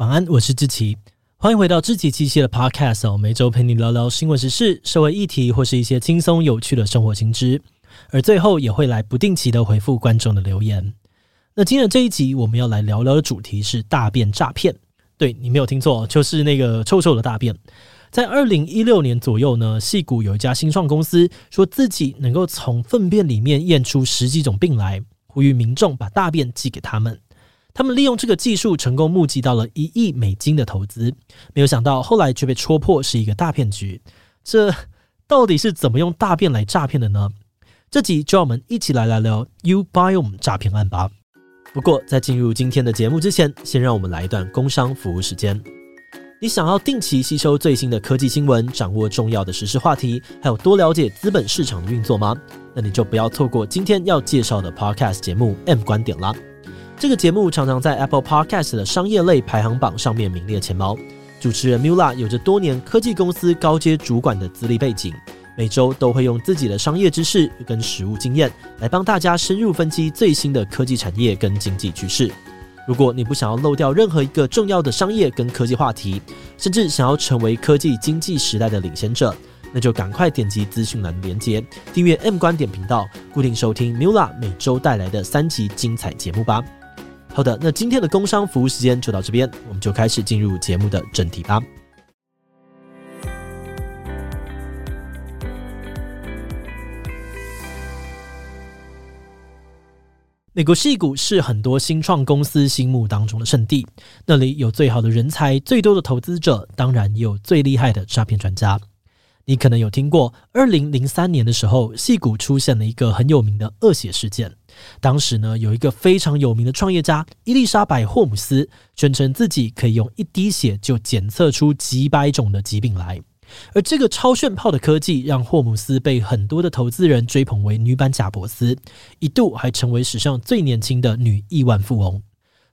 晚安，我是志奇，欢迎回到志奇机械的 Podcast 哦。每周陪你聊聊新闻时事、社会议题，或是一些轻松有趣的生活新知。而最后也会来不定期的回复观众的留言。那今天这一集，我们要来聊聊的主题是大便诈骗。对，你没有听错，就是那个臭臭的大便。在二零一六年左右呢，矽谷有一家新创公司说自己能够从粪便里面验出十几种病来，呼吁民众把大便寄给他们。他们利用这个技术成功募集到了一亿美金的投资，没有想到后来却被戳破是一个大骗局。这到底是怎么用大便来诈骗的呢？这集就让我们一起来聊聊 uBiome 诈骗案吧。不过在进入今天的节目之前，先让我们来一段工商服务时间。你想要定期吸收最新的科技新闻，掌握重要的时事话题，还有多了解资本市场的运作吗？那你就不要错过今天要介绍的 Podcast 节目 M 观点啦。这个节目常常在 Apple Podcast 的商业类排行榜上面名列前茅。主持人 Mula 有着多年科技公司高阶主管的资历背景，每周都会用自己的商业知识跟实务经验来帮大家深入分析最新的科技产业跟经济趋势。如果你不想要漏掉任何一个重要的商业跟科技话题，甚至想要成为科技经济时代的领先者，那就赶快点击资讯栏连接，订阅 M 观点频道，固定收听 Mula 每周带来的三集精彩节目吧。好的，那今天的工商服务时间就到这边，我们就开始进入节目的正题吧。美国戏谷是很多新创公司心目当中的圣地，那里有最好的人才、最多的投资者，当然也有最厉害的诈骗专家。你可能有听过，二零零三年的时候，戏谷出现了一个很有名的恶血事件。当时呢，有一个非常有名的创业家伊丽莎白·霍姆斯，宣称自己可以用一滴血就检测出几百种的疾病来。而这个超炫炮的科技，让霍姆斯被很多的投资人追捧为女版贾伯斯，一度还成为史上最年轻的女亿万富翁。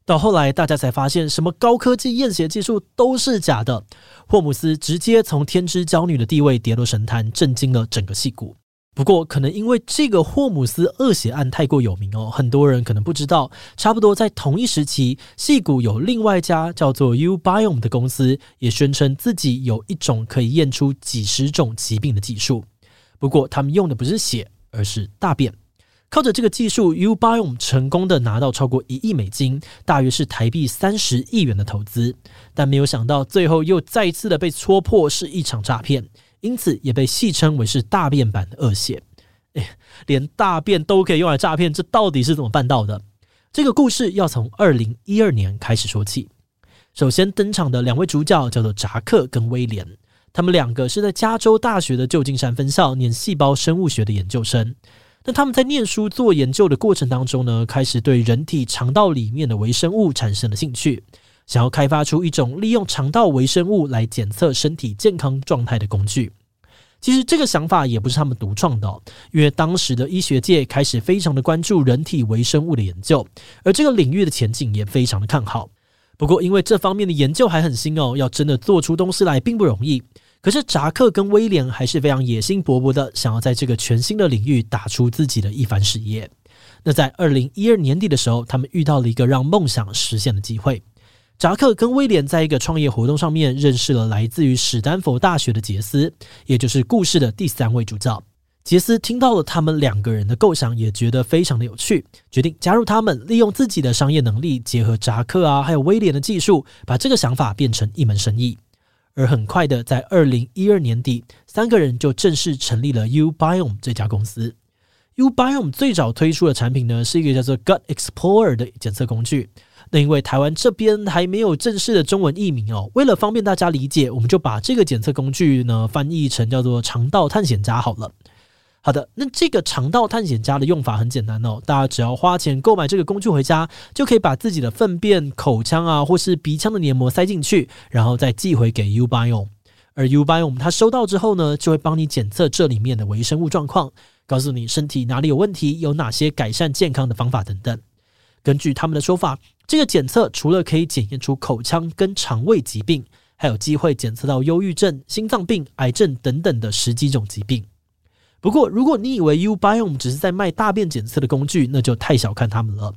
到后来，大家才发现，什么高科技验血技术都是假的。霍姆斯直接从天之骄女的地位跌落神坛，震惊了整个戏骨。不过，可能因为这个霍姆斯恶血案太过有名哦，很多人可能不知道。差不多在同一时期，戏谷有另外一家叫做 uBiome 的公司，也宣称自己有一种可以验出几十种疾病的技术。不过，他们用的不是血，而是大便。靠着这个技术，uBiome 成功的拿到超过一亿美金，大约是台币三十亿元的投资。但没有想到，最后又再一次的被戳破是一场诈骗。因此也被戏称为是大便版的恶血，哎，连大便都可以用来诈骗，这到底是怎么办到的？这个故事要从二零一二年开始说起。首先登场的两位主角叫做扎克跟威廉，他们两个是在加州大学的旧金山分校念细胞生物学的研究生。那他们在念书做研究的过程当中呢，开始对人体肠道里面的微生物产生了兴趣。想要开发出一种利用肠道微生物来检测身体健康状态的工具。其实这个想法也不是他们独创的，因为当时的医学界开始非常的关注人体微生物的研究，而这个领域的前景也非常的看好。不过因为这方面的研究还很新哦，要真的做出东西来并不容易。可是扎克跟威廉还是非常野心勃勃的，想要在这个全新的领域打出自己的一番事业。那在二零一二年底的时候，他们遇到了一个让梦想实现的机会。扎克跟威廉在一个创业活动上面认识了来自于史丹佛大学的杰斯，也就是故事的第三位主角。杰斯听到了他们两个人的构想，也觉得非常的有趣，决定加入他们，利用自己的商业能力，结合扎克啊还有威廉的技术，把这个想法变成一门生意。而很快的，在二零一二年底，三个人就正式成立了 Ubiom 这家公司。uBiome 最早推出的产品呢，是一个叫做 Gut Explorer 的检测工具。那因为台湾这边还没有正式的中文译名哦，为了方便大家理解，我们就把这个检测工具呢翻译成叫做肠道探险家好了。好的，那这个肠道探险家的用法很简单哦，大家只要花钱购买这个工具回家，就可以把自己的粪便、口腔啊或是鼻腔的黏膜塞进去，然后再寄回给 uBiome。而 uBiome 它收到之后呢，就会帮你检测这里面的微生物状况，告诉你身体哪里有问题，有哪些改善健康的方法等等。根据他们的说法。这个检测除了可以检验出口腔跟肠胃疾病，还有机会检测到忧郁症、心脏病、癌症等等的十几种疾病。不过，如果你以为 uBiome 只是在卖大便检测的工具，那就太小看他们了。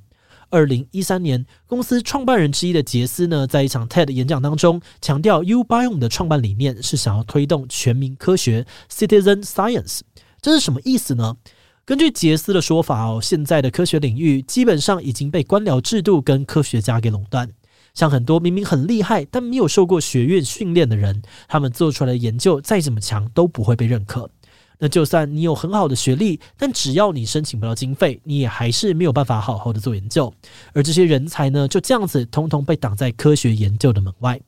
二零一三年，公司创办人之一的杰斯呢，在一场 TED 演讲当中，强调 uBiome 的创办理念是想要推动全民科学 （Citizen Science）。这是什么意思呢？根据杰斯的说法哦，现在的科学领域基本上已经被官僚制度跟科学家给垄断。像很多明明很厉害但没有受过学院训练的人，他们做出来的研究再怎么强都不会被认可。那就算你有很好的学历，但只要你申请不到经费，你也还是没有办法好好的做研究。而这些人才呢，就这样子通通被挡在科学研究的门外。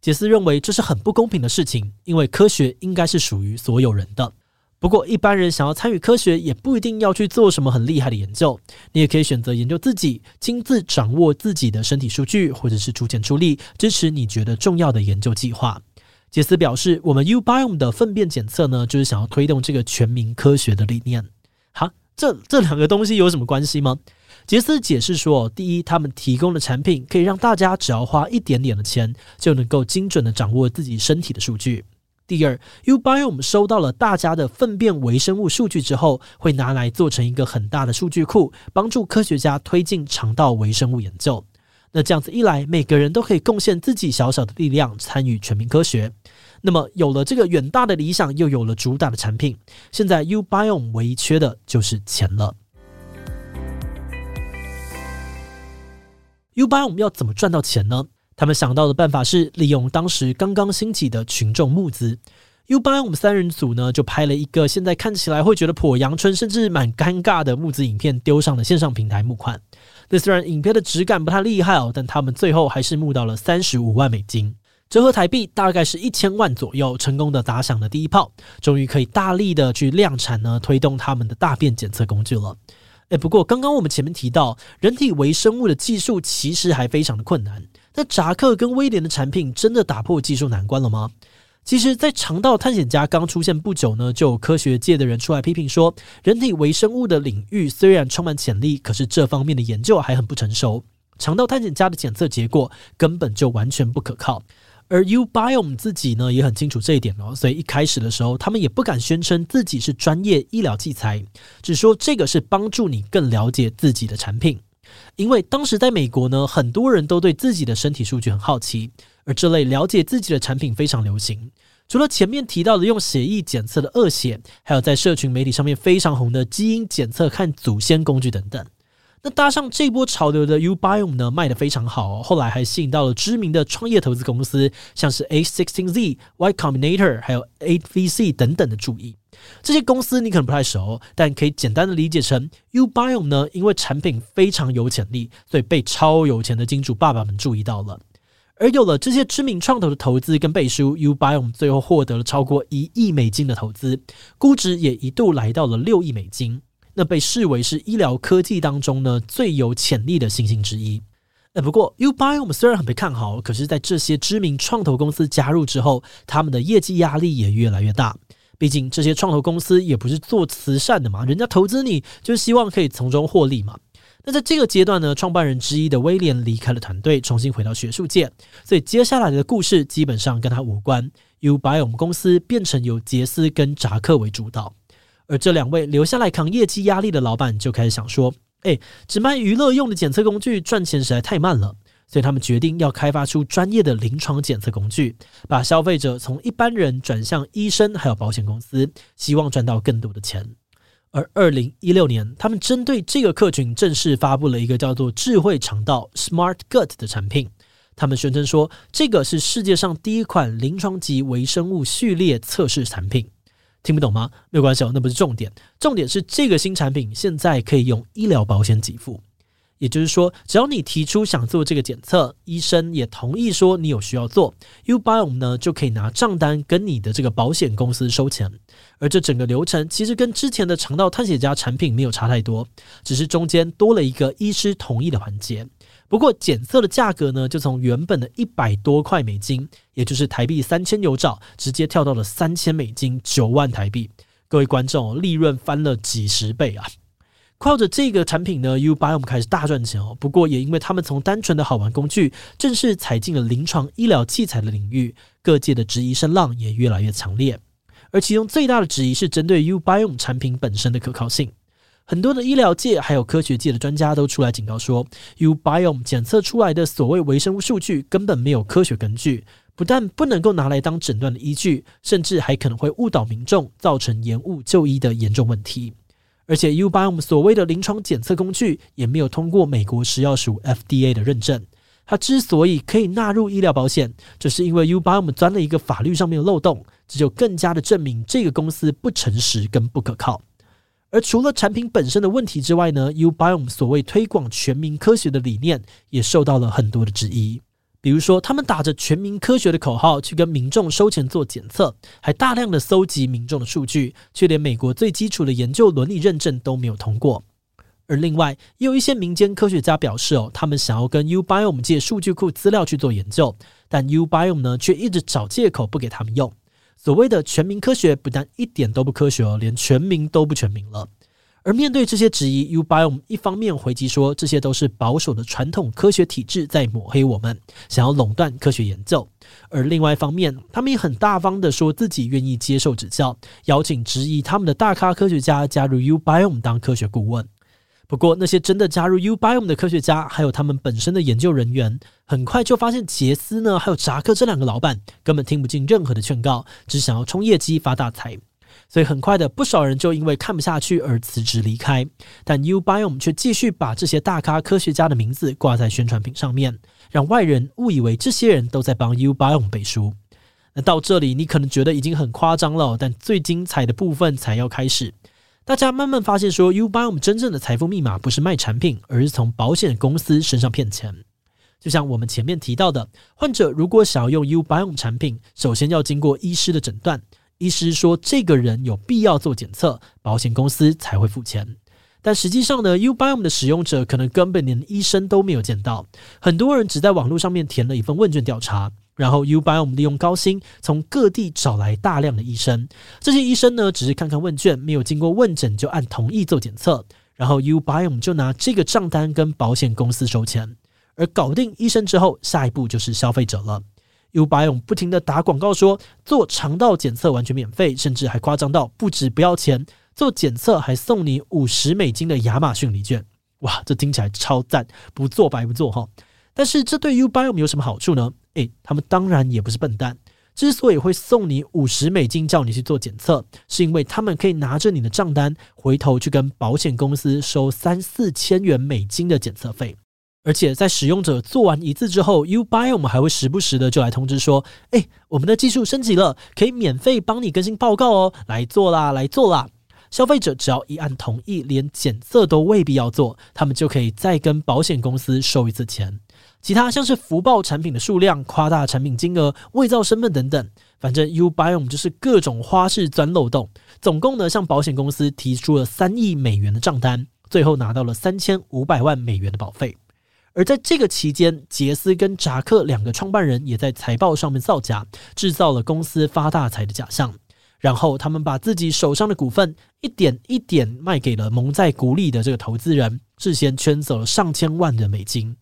杰斯认为这是很不公平的事情，因为科学应该是属于所有人的。不过，一般人想要参与科学，也不一定要去做什么很厉害的研究。你也可以选择研究自己，亲自掌握自己的身体数据，或者是出钱出力支持你觉得重要的研究计划。杰斯表示，我们 uBiome 的粪便检测呢，就是想要推动这个全民科学的理念。哈，这这两个东西有什么关系吗？杰斯解释说，第一，他们提供的产品可以让大家只要花一点点的钱，就能够精准的掌握自己身体的数据。第二，uBiome 收到了大家的粪便微生物数据之后，会拿来做成一个很大的数据库，帮助科学家推进肠道微生物研究。那这样子一来，每个人都可以贡献自己小小的力量，参与全民科学。那么有了这个远大的理想，又有了主打的产品，现在 uBiome 唯一缺的就是钱了。uBiome 要怎么赚到钱呢？他们想到的办法是利用当时刚刚兴起的群众募资。uBiome 我们三人组呢，就拍了一个现在看起来会觉得颇阳春，甚至蛮尴尬的募资影片，丢上了线上平台募款。那虽然影片的质感不太厉害哦，但他们最后还是募到了三十五万美金，折合台币大概是一千万左右，成功的打响了第一炮，终于可以大力的去量产呢，推动他们的大便检测工具了。诶，不过刚刚我们前面提到，人体微生物的技术其实还非常的困难。那扎克跟威廉的产品真的打破技术难关了吗？其实，在肠道探险家刚出现不久呢，就有科学界的人出来批评说，人体微生物的领域虽然充满潜力，可是这方面的研究还很不成熟。肠道探险家的检测结果根本就完全不可靠。而 uBiome 自己呢也很清楚这一点哦，所以一开始的时候，他们也不敢宣称自己是专业医疗器材，只说这个是帮助你更了解自己的产品。因为当时在美国呢，很多人都对自己的身体数据很好奇，而这类了解自己的产品非常流行。除了前面提到的用血液检测的恶险，还有在社群媒体上面非常红的基因检测看祖先工具等等。那搭上这波潮流的 uBiome 呢，卖得非常好，哦后来还吸引到了知名的创业投资公司，像是 A16Z、Y Combinator，还有 8VC 等等的注意。这些公司你可能不太熟，但可以简单的理解成 uBiome 呢，因为产品非常有潜力，所以被超有钱的金主爸爸们注意到了。而有了这些知名创投的投资跟背书，uBiome 最后获得了超过一亿美金的投资，估值也一度来到了六亿美金。那被视为是医疗科技当中呢，最有潜力的新兴之一。呃，不过 uBiome 虽然很被看好，可是在这些知名创投公司加入之后，他们的业绩压力也越来越大。毕竟这些创投公司也不是做慈善的嘛，人家投资你就是希望可以从中获利嘛。那在这个阶段呢，创办人之一的威廉离开了团队，重新回到学术界，所以接下来的故事基本上跟他无关。uBiome 公司变成由杰斯跟扎克为主导，而这两位留下来扛业绩压力的老板就开始想说：哎，只卖娱乐用的检测工具赚钱实在太慢了。所以他们决定要开发出专业的临床检测工具，把消费者从一般人转向医生，还有保险公司，希望赚到更多的钱。而二零一六年，他们针对这个客群正式发布了一个叫做“智慧肠道 ”（Smart Gut） 的产品。他们宣称说，这个是世界上第一款临床级微生物序列测试产品。听不懂吗？没有关系哦，那不是重点。重点是这个新产品现在可以用医疗保险给付。也就是说，只要你提出想做这个检测，医生也同意说你有需要做，uBiome 呢就可以拿账单跟你的这个保险公司收钱。而这整个流程其实跟之前的肠道探险家产品没有差太多，只是中间多了一个医师同意的环节。不过检测的价格呢，就从原本的一百多块美金，也就是台币三千有找，直接跳到了三千美金，九万台币。各位观众，利润翻了几十倍啊！靠着这个产品呢，uBiome 开始大赚钱哦。不过也因为他们从单纯的好玩工具，正式踩进了临床医疗器材的领域，各界的质疑声浪也越来越强烈。而其中最大的质疑是针对 uBiome 产品本身的可靠性。很多的医疗界还有科学界的专家都出来警告说，Ubiome 检测出来的所谓微生物数据根本没有科学根据，不但不能够拿来当诊断的依据，甚至还可能会误导民众，造成延误就医的严重问题。而且，Ubiome 所谓的临床检测工具也没有通过美国食药署 FDA 的认证。它之所以可以纳入医疗保险，就是因为 Ubiome 钻了一个法律上面的漏洞，这就更加的证明这个公司不诚实跟不可靠。而除了产品本身的问题之外呢，Ubiome 所谓推广全民科学的理念也受到了很多的质疑。比如说，他们打着全民科学的口号去跟民众收钱做检测，还大量的搜集民众的数据，却连美国最基础的研究伦理认证都没有通过。而另外，也有一些民间科学家表示哦，他们想要跟 Ubiome 借数据库资料去做研究，但 Ubiome 呢却一直找借口不给他们用。所谓的全民科学不但一点都不科学哦，连全民都不全民了。而面对这些质疑，Ubiome 一方面回击说，这些都是保守的传统科学体制在抹黑我们，想要垄断科学研究；而另外一方面，他们也很大方的说自己愿意接受指教，邀请质疑他们的大咖科学家加入 Ubiome 当科学顾问。不过，那些真的加入 Ubiome 的科学家，还有他们本身的研究人员，很快就发现杰斯呢，还有扎克这两个老板根本听不进任何的劝告，只想要冲业绩发大财。所以很快的，不少人就因为看不下去而辞职离开。但 Ubiome 却继续把这些大咖科学家的名字挂在宣传品上面，让外人误以为这些人都在帮 Ubiome 背书。那到这里，你可能觉得已经很夸张了，但最精彩的部分才要开始。大家慢慢发现说，Ubiome 真正的财富密码不是卖产品，而是从保险公司身上骗钱。就像我们前面提到的，患者如果想要用 Ubiome 产品，首先要经过医师的诊断，医师说这个人有必要做检测，保险公司才会付钱。但实际上呢，Ubiome 的使用者可能根本连医生都没有见到，很多人只在网络上面填了一份问卷调查。然后，Ubiome 利用高薪从各地找来大量的医生，这些医生呢，只是看看问卷，没有经过问诊就按同意做检测，然后 Ubiome 就拿这个账单跟保险公司收钱。而搞定医生之后，下一步就是消费者了。Ubiome 不停地打广告说做肠道检测完全免费，甚至还夸张到不止不要钱，做检测还送你五十美金的亚马逊礼券。哇，这听起来超赞，不做白不做哈。但是这对 Ubiome 有什么好处呢？诶，他们当然也不是笨蛋。之所以会送你五十美金叫你去做检测，是因为他们可以拿着你的账单，回头去跟保险公司收三四千元美金的检测费。而且在使用者做完一次之后，Ubiome 还会时不时的就来通知说：“诶，我们的技术升级了，可以免费帮你更新报告哦，来做啦，来做啦。”消费者只要一按同意，连检测都未必要做，他们就可以再跟保险公司收一次钱。其他像是福报产品的数量、夸大产品金额、伪造身份等等，反正 Ubiome 就是各种花式钻漏洞。总共呢，向保险公司提出了三亿美元的账单，最后拿到了三千五百万美元的保费。而在这个期间，杰斯跟扎克两个创办人也在财报上面造假，制造了公司发大财的假象。然后他们把自己手上的股份一点一点卖给了蒙在鼓里的这个投资人，事先圈走了上千万的美金。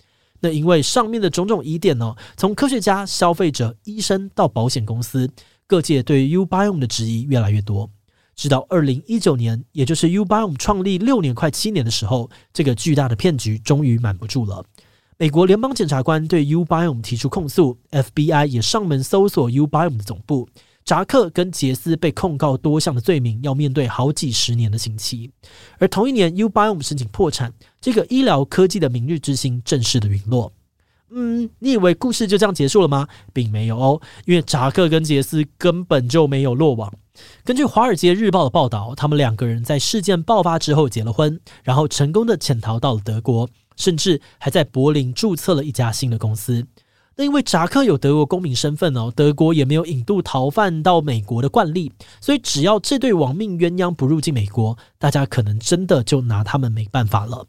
那因为上面的种种疑点呢，从科学家、消费者、医生到保险公司，各界对 Ubiome 的质疑越来越多。直到二零一九年，也就是 Ubiome 创立六年快七年的时候，这个巨大的骗局终于瞒不住了。美国联邦检察官对 Ubiome 提出控诉，FBI 也上门搜索 Ubiome 的总部。扎克跟杰斯被控告多项的罪名，要面对好几十年的刑期。而同一年，Ubiom 申请破产，这个医疗科技的明日之星正式的陨落。嗯，你以为故事就这样结束了吗？并没有哦，因为扎克跟杰斯根本就没有落网。根据《华尔街日报》的报道，他们两个人在事件爆发之后结了婚，然后成功的潜逃到了德国，甚至还在柏林注册了一家新的公司。那因为扎克有德国公民身份哦，德国也没有引渡逃犯到美国的惯例，所以只要这对亡命鸳鸯不入境美国，大家可能真的就拿他们没办法了。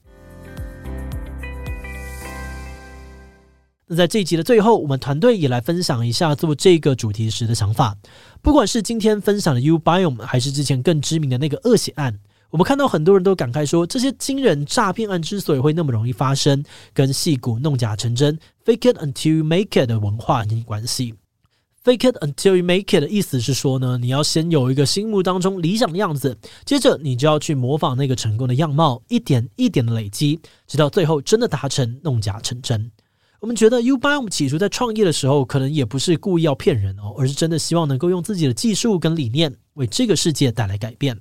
那在这一集的最后，我们团队也来分享一下做这个主题时的想法。不管是今天分享的 Ubiome，还是之前更知名的那个恶血案。我们看到很多人都感慨说，这些惊人诈骗案之所以会那么容易发生，跟戏骨弄假成真 （fake it until you make it） 的文化有关系。Fake it until you make it 的意思是说呢，你要先有一个心目当中理想的样子，接着你就要去模仿那个成功的样貌，一点一点的累积，直到最后真的达成，弄假成真。我们觉得 UBIOM 起初在创业的时候，可能也不是故意要骗人哦，而是真的希望能够用自己的技术跟理念，为这个世界带来改变。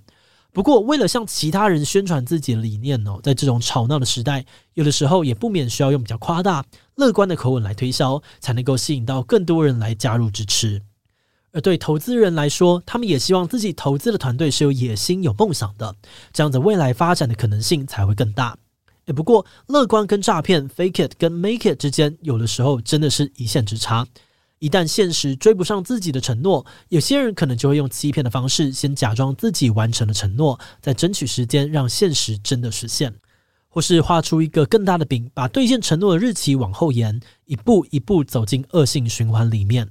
不过，为了向其他人宣传自己的理念哦，在这种吵闹的时代，有的时候也不免需要用比较夸大、乐观的口吻来推销，才能够吸引到更多人来加入支持。而对投资人来说，他们也希望自己投资的团队是有野心、有梦想的，这样子未来发展的可能性才会更大。诶，不过，乐观跟诈骗 （fake it） 跟 make it 之间，有的时候真的是一线之差。一旦现实追不上自己的承诺，有些人可能就会用欺骗的方式，先假装自己完成了承诺，再争取时间让现实真的实现，或是画出一个更大的饼，把兑现承诺的日期往后延，一步一步走进恶性循环里面。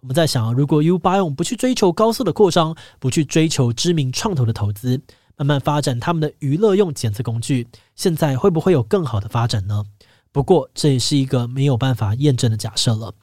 我们在想，如果 uBiome 不去追求高速的扩张，不去追求知名创投的投资，慢慢发展他们的娱乐用检测工具，现在会不会有更好的发展呢？不过这也是一个没有办法验证的假设了。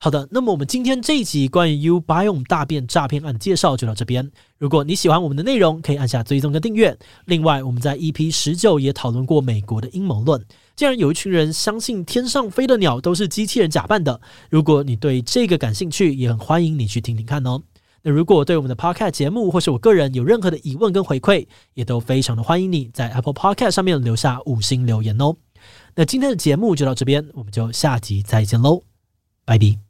好的，那么我们今天这一集关于 Ubiom 大变诈骗案的介绍就到这边。如果你喜欢我们的内容，可以按下追踪跟订阅。另外，我们在 EP 十九也讨论过美国的阴谋论，竟然有一群人相信天上飞的鸟都是机器人假扮的。如果你对这个感兴趣，也很欢迎你去听听看哦。那如果对我们的 Podcast 节目或是我个人有任何的疑问跟回馈，也都非常的欢迎你在 Apple Podcast 上面留下五星留言哦。那今天的节目就到这边，我们就下集再见喽，拜拜。